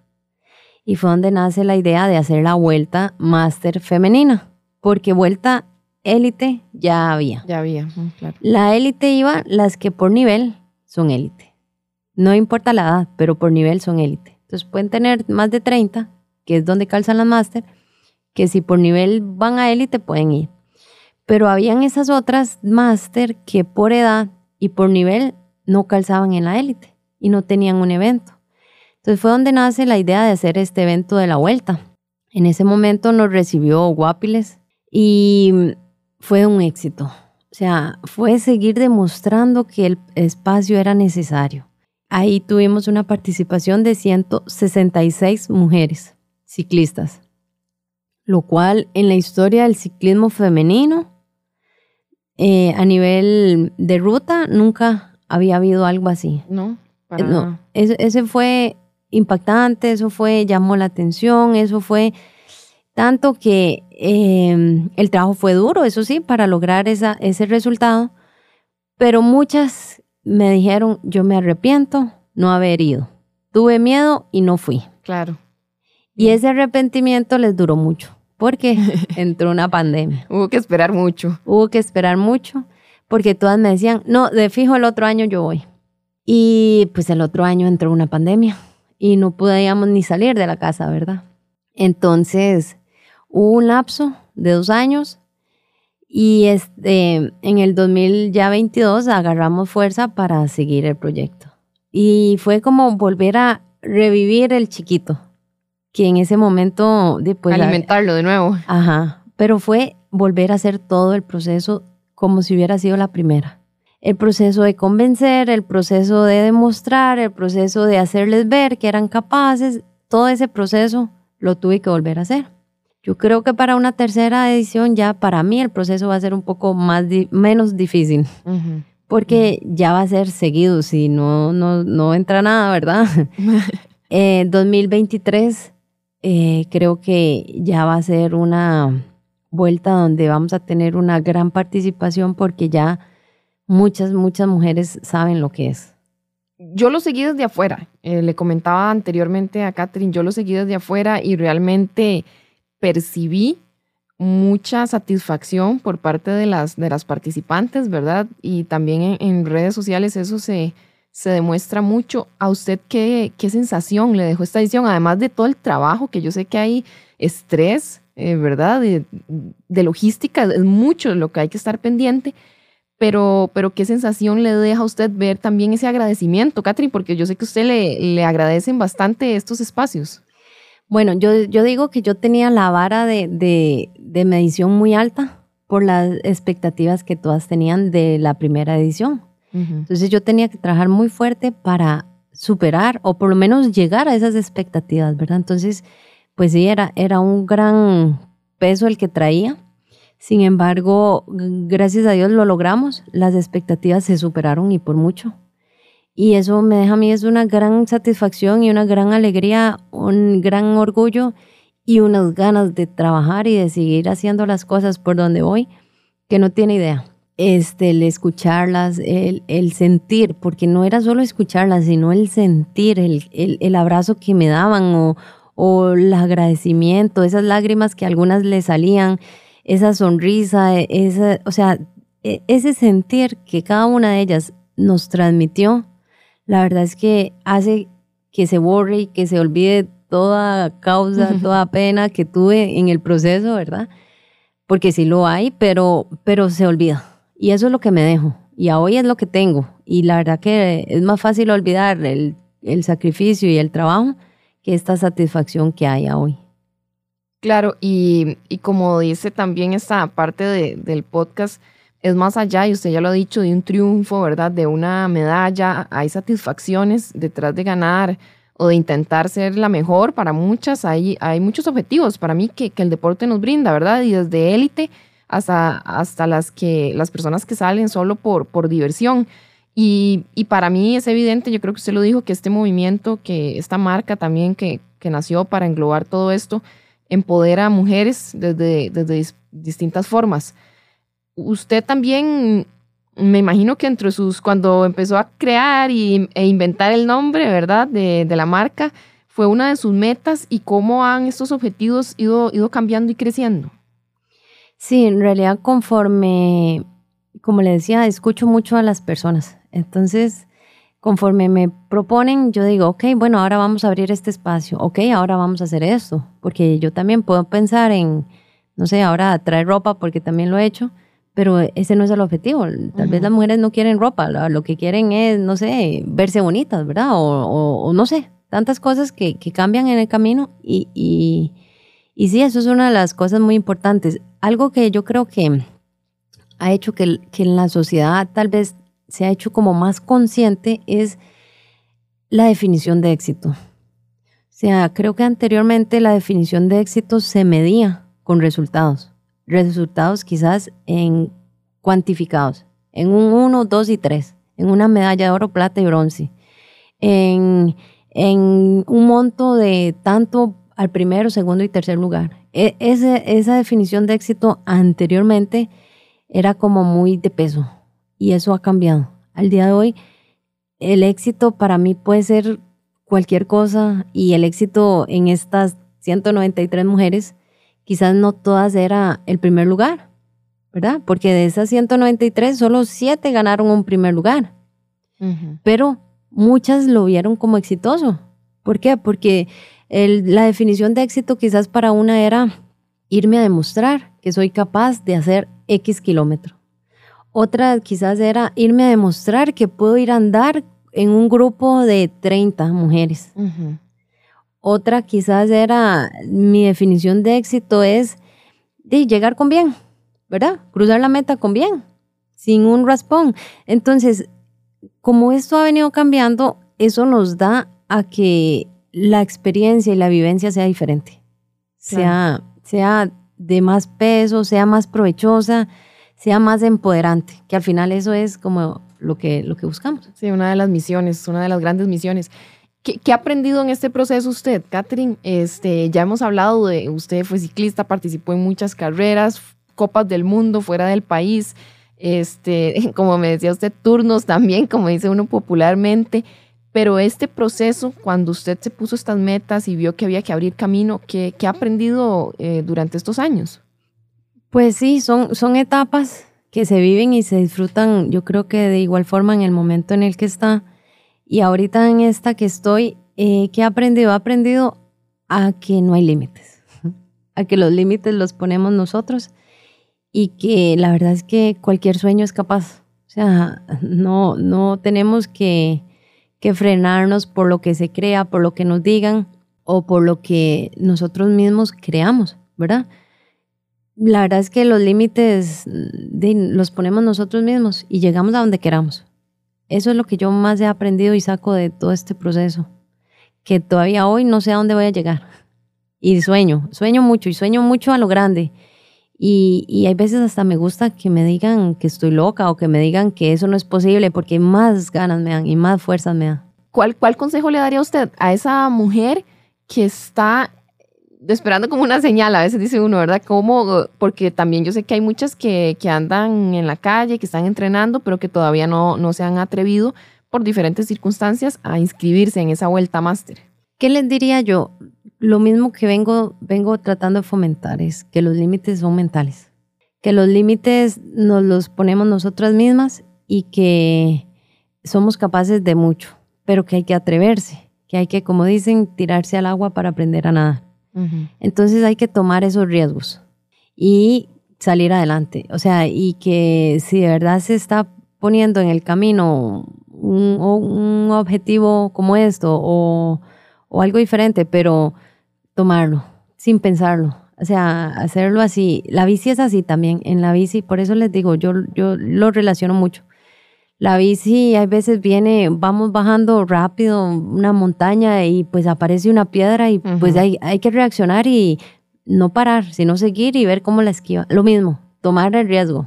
Y fue donde nace la idea de hacer la vuelta máster femenina, porque vuelta élite ya había. Ya había, mm, claro. La élite iba las que por nivel son élite. No importa la edad, pero por nivel son élite. Entonces pueden tener más de 30, que es donde calzan las máster, que si por nivel van a élite pueden ir. Pero habían esas otras máster que por edad y por nivel no calzaban en la élite y no tenían un evento. Entonces fue donde nace la idea de hacer este evento de la vuelta. En ese momento nos recibió Guapiles y fue un éxito. O sea, fue seguir demostrando que el espacio era necesario. Ahí tuvimos una participación de 166 mujeres ciclistas, lo cual en la historia del ciclismo femenino, eh, a nivel de ruta, nunca había habido algo así. No, para no. ese fue impactante, eso fue, llamó la atención, eso fue tanto que em, el trabajo fue duro, eso sí, para lograr esa, ese resultado, pero muchas me dijeron, yo me arrepiento no haber ido. Tuve miedo y no fui. Claro. Y ese arrepentimiento les duró mucho, porque entró una pandemia. Hubo que esperar mucho. Hubo que esperar mucho, porque todas me decían, no, de fijo el otro año yo voy. Y pues el otro año entró una pandemia y no podíamos ni salir de la casa, ¿verdad? Entonces, Hubo un lapso de dos años y este, en el 2022 agarramos fuerza para seguir el proyecto. Y fue como volver a revivir el chiquito, que en ese momento... Pues, Alimentarlo de nuevo. Ajá, pero fue volver a hacer todo el proceso como si hubiera sido la primera. El proceso de convencer, el proceso de demostrar, el proceso de hacerles ver que eran capaces, todo ese proceso lo tuve que volver a hacer. Yo creo que para una tercera edición ya para mí el proceso va a ser un poco más menos difícil. Porque ya va a ser seguido, si no, no, no entra nada, ¿verdad? eh, 2023 eh, creo que ya va a ser una vuelta donde vamos a tener una gran participación porque ya muchas, muchas mujeres saben lo que es. Yo lo seguí desde afuera. Eh, le comentaba anteriormente a Catherine, yo lo seguí desde afuera y realmente percibí mucha satisfacción por parte de las, de las participantes, ¿verdad? Y también en, redes sociales eso se, se demuestra mucho. ¿A usted qué, qué sensación le dejó esta edición? Además de todo el trabajo, que yo sé que hay estrés, eh, ¿verdad? De, de, logística, es mucho lo que hay que estar pendiente. Pero, pero qué sensación le deja a usted ver también ese agradecimiento, Catherine, porque yo sé que usted le, le agradecen bastante estos espacios. Bueno, yo, yo digo que yo tenía la vara de, de, medición muy alta por las expectativas que todas tenían de la primera edición. Entonces yo tenía que trabajar muy fuerte para superar o por lo menos llegar a esas expectativas, ¿verdad? Entonces, pues sí, era, era un gran peso el que traía. Sin embargo, gracias a Dios lo logramos, las expectativas se superaron y por mucho. Y eso me deja a mí es una gran satisfacción y una gran alegría, un gran orgullo y unas ganas de trabajar y de seguir haciendo las cosas por donde voy, que no tiene idea. Este, el escucharlas, el, el sentir, porque no era solo escucharlas, sino el sentir, el, el, el abrazo que me daban o, o el agradecimiento, esas lágrimas que algunas le salían, esa sonrisa, esa, o sea, e, ese sentir que cada una de ellas nos transmitió la verdad es que hace que se borre y que se olvide toda causa, toda pena que tuve en el proceso, ¿verdad? Porque sí lo hay, pero, pero se olvida. Y eso es lo que me dejo. Y a hoy es lo que tengo. Y la verdad que es más fácil olvidar el, sacrificio y el trabajo que esta satisfacción que hay a hoy. Claro, y, como dice también esta parte del podcast, es más allá, y usted ya lo ha dicho, de un triunfo, ¿verdad? De una medalla. Hay satisfacciones detrás de ganar o de intentar ser la mejor para muchas. Hay, hay muchos objetivos para mí que, el deporte nos brinda, ¿verdad? Y desde élite hasta, hasta las, que, las personas que salen solo por, por diversión. Y, para mí es evidente, yo creo que usted lo dijo, que este movimiento, que esta marca también que, que nació para englobar todo esto, empodera a mujeres desde, desde distintas formas usted también, me imagino que entre sus, cuando empezó a crear y, e inventar el nombre, ¿verdad? De, la marca, fue una de sus metas y cómo han estos objetivos ido, ido cambiando y creciendo. Sí, en realidad conforme, como le decía, escucho mucho a las personas. Entonces, conforme me proponen, yo digo, ok, bueno, ahora vamos a abrir este espacio, ok, ahora vamos a hacer esto, porque yo también puedo pensar en, no sé, ahora traer ropa, porque también lo he hecho, pero ese no es el objetivo. Tal vez las mujeres no quieren ropa, lo, que quieren es, no sé, verse bonitas, ¿verdad? O, no sé, tantas cosas que, que, cambian en el camino y, y, y sí, eso es una de las cosas muy importantes. Algo que yo creo que ha hecho que, que en la sociedad tal vez se ha hecho como más consciente es la definición de éxito. O sea, creo que anteriormente la definición de éxito se medía con resultados. Resultados quizás en cuantificados, en un 1, 2 y 3, en una medalla de oro, plata y bronce, en, en un monto de tanto al primero, segundo y tercer lugar. E, esa definición de éxito anteriormente era como muy de peso y eso ha cambiado. Al día de hoy, el éxito para mí puede ser cualquier cosa y el éxito en estas 193 mujeres, quizás no todas era el primer lugar, ¿verdad? Porque de esas 193, solo 7 ganaron un primer lugar. Pero muchas lo vieron como exitoso. ¿Por qué? Porque la definición de éxito quizás para una era irme a demostrar que soy capaz de hacer X kilómetro. Otra quizás era irme a demostrar que puedo ir a andar en un grupo de 30 mujeres. Otra quizás era, mi definición de éxito es de llegar con bien, ¿verdad? Cruzar la meta con bien, sin un raspón. Entonces, como esto ha venido cambiando, eso nos da a que la experiencia y la vivencia sea diferente, sea, sea de más peso, sea más provechosa, sea más empoderante, que al final eso es como lo que, lo que buscamos. Sí, una de las misiones, una de las grandes misiones. ¿Qué, ha aprendido en este proceso usted, Catherine? Este, ya hemos hablado de, usted fue ciclista, participó en muchas carreras, copas del mundo, fuera del país, este, como me decía usted, turnos también, como dice uno popularmente. Pero este proceso, cuando usted se puso estas metas y vio que había que abrir camino, ¿qué, qué ha aprendido eh, durante estos años? Pues sí, son, son etapas que se viven y se disfrutan, yo creo que de igual forma en el momento en el que está. Y ahorita en esta que estoy, eh, ¿qué he aprendido? He aprendido a que no hay límites, a que los límites los ponemos nosotros y que la verdad es que cualquier sueño es capaz. O sea, no, no tenemos que, que frenarnos por lo que se crea, por lo que nos digan o por lo que nosotros mismos creamos, ¿verdad? La verdad es que los límites los ponemos nosotros mismos y llegamos a donde queramos. Eso es lo que yo más he aprendido y saco de todo este proceso. Que todavía hoy no sé a dónde voy a llegar. Y sueño, sueño mucho y sueño mucho a lo grande. Y, y hay veces hasta me gusta que me digan que estoy loca o que me digan que eso no es posible porque más ganas me dan y más fuerzas me dan. ¿Cuál, cuál consejo le daría usted a esa mujer que está esperando como una señal, a veces dice uno, ¿verdad? Como, porque también yo sé que hay muchas que, que andan en la calle, que están entrenando, pero que todavía no, no se han atrevido por diferentes circunstancias a inscribirse en esa vuelta máster. ¿Qué les diría yo? Lo mismo que vengo, vengo tratando de fomentar es que los límites son mentales, que los límites nos los ponemos nosotras mismas y que somos capaces de mucho, pero que hay que atreverse, que hay que, como dicen, tirarse al agua para aprender a nadar. Entonces hay que tomar esos riesgos y salir adelante. O sea, y que si de verdad se está poniendo en el camino un, objetivo como esto o, algo diferente, pero tomarlo sin pensarlo. O sea, hacerlo así. La bici es así también. En la bici, por eso les digo, yo, yo lo relaciono mucho. La bici hay veces viene, vamos bajando rápido una montaña y pues aparece una piedra y pues hay, hay que reaccionar y no parar, sino seguir y ver cómo la esquiva. Lo mismo, tomar el riesgo.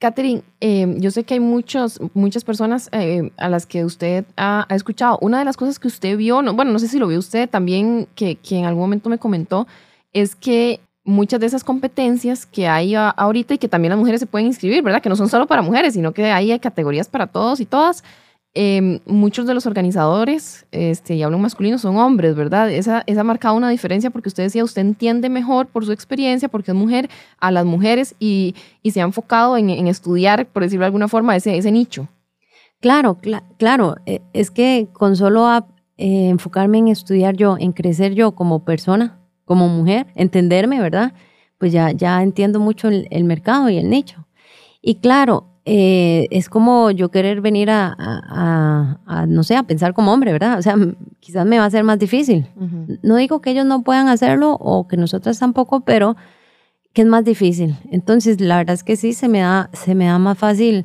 Catherine, em, yo sé que hay muchos, muchas personas eh, a las que usted ha, escuchado. Una de las cosas que usted vio, no, bueno, no sé si lo vio usted también, que, que en algún momento me comentó, es que muchas de esas competencias que hay ahorita y que también las mujeres se pueden inscribir, ¿verdad? Que no son solo para mujeres, sino que hay categorías para todos y todas. Em, muchos de los organizadores, este, y hablo masculino, son hombres, ¿verdad? Esa, ha marcado una diferencia porque usted decía, usted entiende mejor por su experiencia, porque es mujer, a las mujeres y, y se ha enfocado en, en, estudiar, por decirlo de alguna forma, ese, ese nicho. Claro, claro, e, es que con solo eh, enfocarme en estudiar yo, en crecer yo como persona, como mujer, entenderme, ¿verdad? Pues ya, ya entiendo mucho el, mercado y el nicho. Y claro, eh, es como yo querer venir a, no sé, a pensar como hombre, ¿verdad? O sea, quizás me va a ser más difícil. No digo que ellos no puedan hacerlo o que nosotras tampoco, pero ¿qué es más difícil? Entonces, la verdad es que sí, se me da, se me da más fácil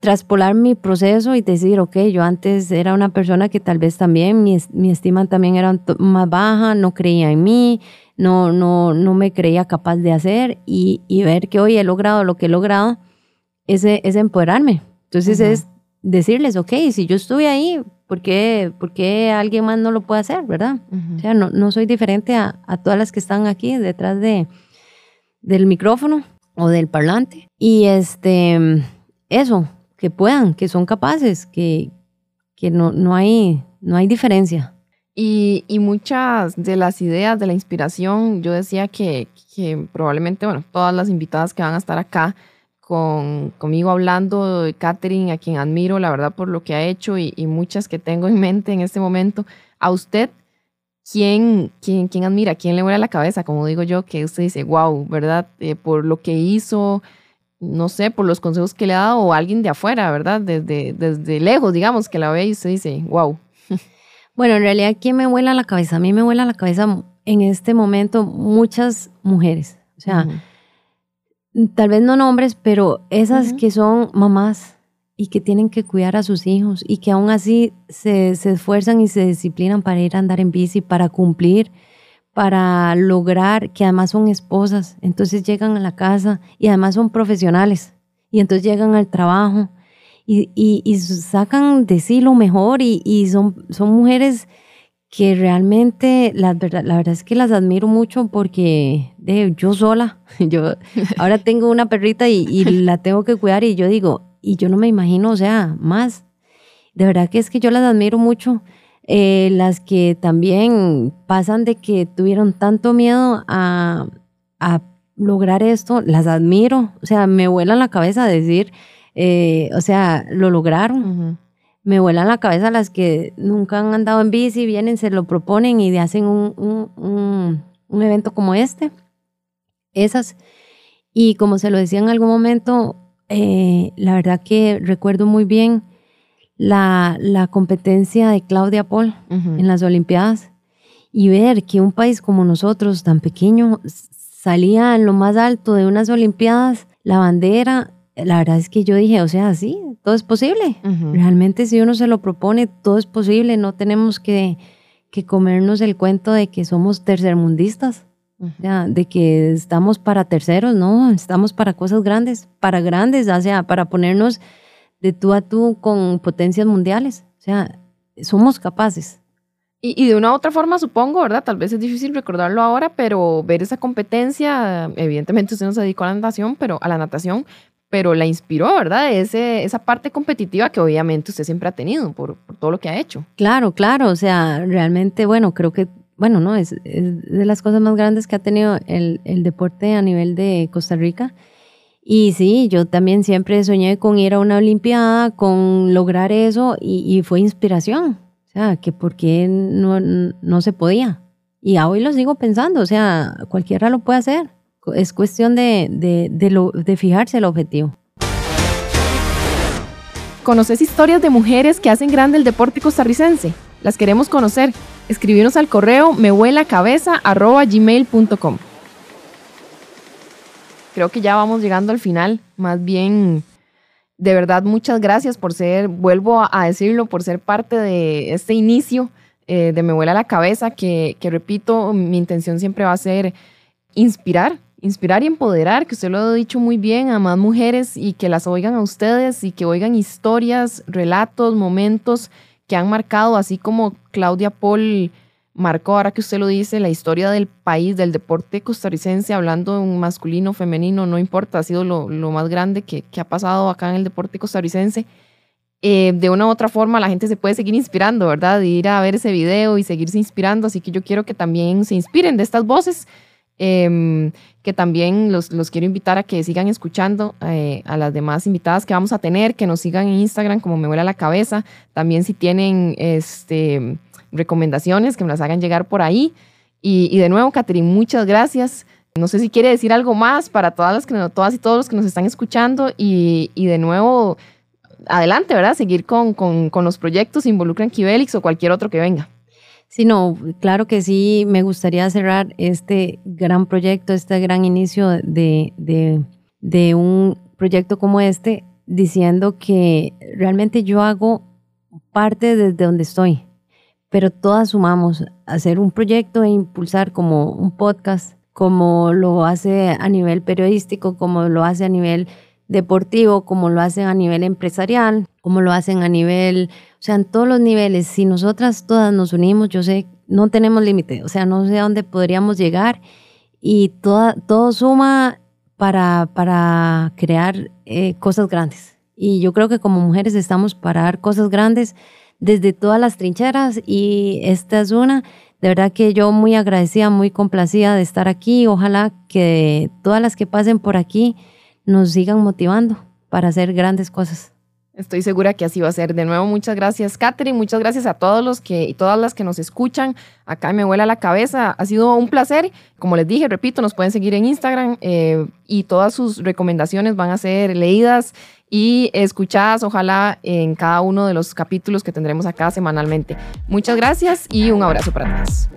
traspolar mi proceso y decir, ok, yo antes era una persona que tal vez también mi, mi estima también era más baja, no creía en mí, no, no, no me creía capaz de hacer y, y ver que hoy he logrado lo que he logrado, es, es empoderarme. Entonces es decirles, ok, si yo estuve ahí, ¿por qué, ¿por qué, alguien más no lo puede hacer, verdad? O sea, no, no soy diferente a, a, todas las que están aquí detrás de, del micrófono o del parlante. Y este, eso, que puedan, que son capaces, que, que no, no, hay, no hay diferencia. Y, y, muchas de las ideas de la inspiración, yo decía que, que, probablemente, bueno, todas las invitadas que van a estar acá con, conmigo hablando, Catherine, a quien admiro, la verdad, por lo que ha hecho y, y, muchas que tengo en mente en este momento, a usted, ¿quién, quién, quién admira? ¿Quién le vuela la cabeza? Como digo yo, que usted dice, wow, ¿verdad? Eh, por lo que hizo, no sé, por los consejos que le ha dado o alguien de afuera, ¿verdad? Desde, desde lejos, digamos, que la ve y usted dice, wow. Bueno, en realidad, ¿quién me vuela la cabeza? A mí me vuela la cabeza en este momento muchas mujeres. O sea, tal vez no nombres, pero esas que son mamás y que tienen que cuidar a sus hijos y que aún así se, se esfuerzan y se disciplinan para ir a andar en bici, para cumplir para lograr que además son esposas, entonces llegan a la casa y además son profesionales y entonces llegan al trabajo y, y, sacan de sí lo mejor y, y, son, son mujeres que realmente la verdad, la verdad es que las admiro mucho porque de, yo sola, yo ahora tengo una perrita y, y la tengo que cuidar y yo digo, y yo no me imagino, o sea, más. De verdad que es que yo las admiro mucho eh, las que también pasan de que tuvieron tanto miedo a, a, lograr esto, las admiro, o sea, me vuelan la cabeza decir, eh, o sea, lo lograron. Me vuelan la cabeza las que nunca han andado en bici, vienen, se lo proponen y hacen un, un, un evento como este. Esas. Y como se lo decía en algún momento, eh, la verdad que recuerdo muy bien la, la competencia de Claudia Paul en las Olimpiadas y ver que un país como nosotros, tan pequeño, salía en lo más alto de unas Olimpiadas, la bandera, la verdad es que yo dije, o sea, sí, todo es posible. Realmente si uno se lo propone, todo es posible. No tenemos que, que comernos el cuento de que somos tercermundistas. de que estamos para terceros, no, estamos para cosas grandes, para grandes, o sea, para ponernos de tú a tú con potencias mundiales. O sea, somos capaces. Y, de una u otra forma, supongo, ¿verdad? Tal vez es difícil recordarlo ahora, pero ver esa competencia, evidentemente usted no se dedicó a la natación, pero a la natación, pero la inspiró, ¿verdad? Ese, esa parte competitiva que obviamente usted siempre ha tenido por, todo lo que ha hecho. Claro, claro, o sea, realmente, bueno, creo que, bueno, no, es, es de las cosas más grandes que ha tenido el, el deporte a nivel de Costa Rica y sí, yo también siempre soñé con ir a una Olimpiada, con lograr eso y, fue inspiración. O sea, que por qué no, no se podía. Y hoy lo sigo pensando, o sea, cualquiera lo puede hacer. Es cuestión de, de, de, fijarse el objetivo. ¿Conoces historias de mujeres que hacen grande el deporte costarricense? Las queremos conocer. Escribirnos al correo mehuelacabeza.gmail.com creo que ya vamos llegando al final. Más bien, de verdad, muchas gracias por ser, vuelvo a decirlo, por ser parte de este inicio eh, de Me Vuela la Cabeza, que, que repito, mi intención siempre va a ser inspirar, inspirar y empoderar, que usted lo ha dicho muy bien, a más mujeres y que las oigan a ustedes y que oigan historias, relatos, momentos que han marcado, así como Claudia Paul marcó, ahora que usted lo dice, la historia del país, del deporte costarricense, hablando de un masculino, femenino, no importa, ha sido lo, más grande que, ha pasado acá en el deporte costarricense. Eh, de una u otra forma la gente se puede seguir inspirando, ¿verdad? De ir a ver ese video y seguirse inspirando, así que yo quiero que también se inspiren de estas voces, em, que también los, quiero invitar a que sigan escuchando eh, a las demás invitadas que vamos a tener, que nos sigan en Instagram como me vuela la cabeza, también si tienen este recomendaciones, que me las hagan llegar por ahí. Y, de nuevo, Catherine, muchas gracias. No sé si quiere decir algo más para todas las que todas y todos los que nos están escuchando y, de nuevo, adelante, ¿verdad? Seguir con, con, con los proyectos, involucran Kibelix o cualquier otro que venga. Sí, no, claro que sí, me gustaría cerrar este gran proyecto, este gran inicio de, de, de un proyecto como este, diciendo que realmente yo hago parte desde donde estoy, pero todas sumamos hacer un proyecto e impulsar como un podcast, como lo hace a nivel periodístico, como lo hace a nivel deportivo, como lo hacen a nivel empresarial, como lo hacen a nivel, o sea, en todos los niveles. Si nosotras todas nos unimos, yo sé, no tenemos límite, o sea, no sé a dónde podríamos llegar y toda, todo suma para, para crear eh, cosas grandes. Y yo creo que como mujeres estamos para dar cosas grandes desde todas las trincheras y esta es una. De verdad que yo muy agradecida, muy complacida de estar aquí. Ojalá que todas las que pasen por aquí nos sigan motivando para hacer grandes cosas. Estoy segura que así va a ser. De nuevo, muchas gracias, Catherine. Muchas gracias a todos los que y todas las que nos escuchan. Acá me vuela la cabeza. Ha sido un placer. Como les dije, repito, nos pueden seguir en Instagram eh, y todas sus recomendaciones van a ser leídas y escuchadas, ojalá, en cada uno de los capítulos que tendremos acá semanalmente. Muchas gracias y un abrazo para todos.